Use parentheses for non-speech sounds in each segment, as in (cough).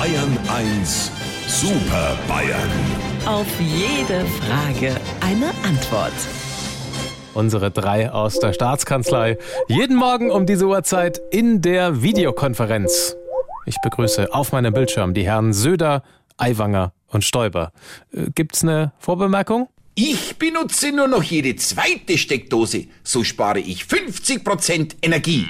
Bayern 1 Super Bayern. Auf jede Frage eine Antwort. Unsere drei aus der Staatskanzlei. Jeden Morgen um diese Uhrzeit in der Videokonferenz. Ich begrüße auf meinem Bildschirm die Herren Söder, Aiwanger und Stoiber. Äh, Gibt's eine Vorbemerkung? Ich benutze nur noch jede zweite Steckdose. So spare ich 50% Energie.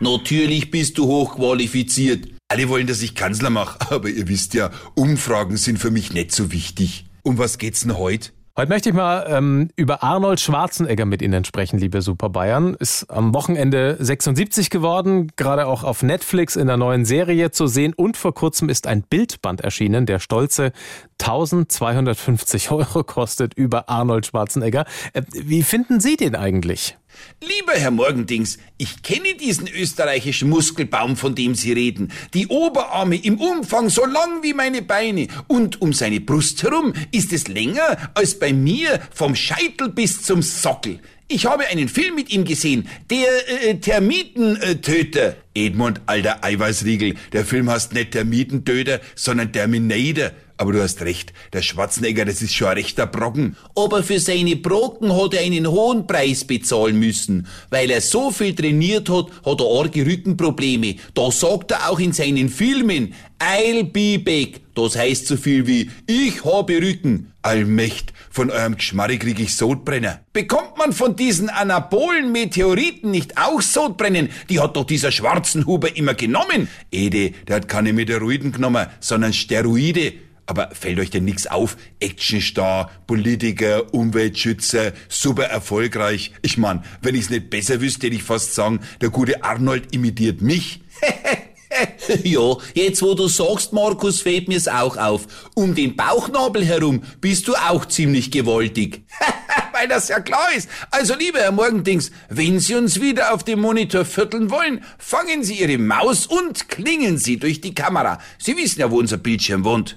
Natürlich bist du hochqualifiziert. Alle wollen, dass ich Kanzler mache, (laughs) aber ihr wisst ja, Umfragen sind für mich nicht so wichtig. Um was geht's denn heute? Heute möchte ich mal ähm, über Arnold Schwarzenegger mit Ihnen sprechen, liebe Super Bayern. Ist am Wochenende 76 geworden, gerade auch auf Netflix in der neuen Serie zu sehen. Und vor kurzem ist ein Bildband erschienen, der stolze 1250 Euro kostet über Arnold Schwarzenegger. Äh, wie finden Sie den eigentlich? Lieber Herr Morgendings, ich kenne diesen österreichischen Muskelbaum, von dem Sie reden. Die Oberarme im Umfang so lang wie meine Beine und um seine Brust herum ist es länger als bei mir vom Scheitel bis zum Sockel. Ich habe einen Film mit ihm gesehen, der äh, Termitentöter. Edmund, alter Eiweißriegel, der Film heißt nicht Termitentöter, sondern Terminator. Aber du hast recht, der Schwarzenegger, das ist schon ein rechter Brocken. Aber für seine Brocken hat er einen hohen Preis bezahlen müssen. Weil er so viel trainiert hat, hat er arge Rückenprobleme. Da sagt er auch in seinen Filmen, I'll be back. Das heißt so viel wie, ich habe Rücken. Allmächt, von eurem Geschmarri krieg ich Sodbrenner. Bekommt man von diesen anabolen Meteoriten nicht auch Sodbrennen? Die hat doch dieser Schwarzenhuber immer genommen. Ede, der hat keine Meteoriten genommen, sondern Steroide. Aber fällt euch denn nix auf? Actionstar, Politiker, Umweltschützer, super erfolgreich. Ich mein, wenn ich's nicht besser wüsste, hätte ich fast sagen, der gute Arnold imitiert mich. (laughs) ja, jetzt wo du sagst, Markus, fällt mir's auch auf. Um den Bauchnabel herum bist du auch ziemlich gewaltig. (laughs) Weil das ja klar ist. Also, lieber Herr Morgendings, wenn Sie uns wieder auf dem Monitor vierteln wollen, fangen Sie Ihre Maus und klingen Sie durch die Kamera. Sie wissen ja, wo unser Bildschirm wohnt.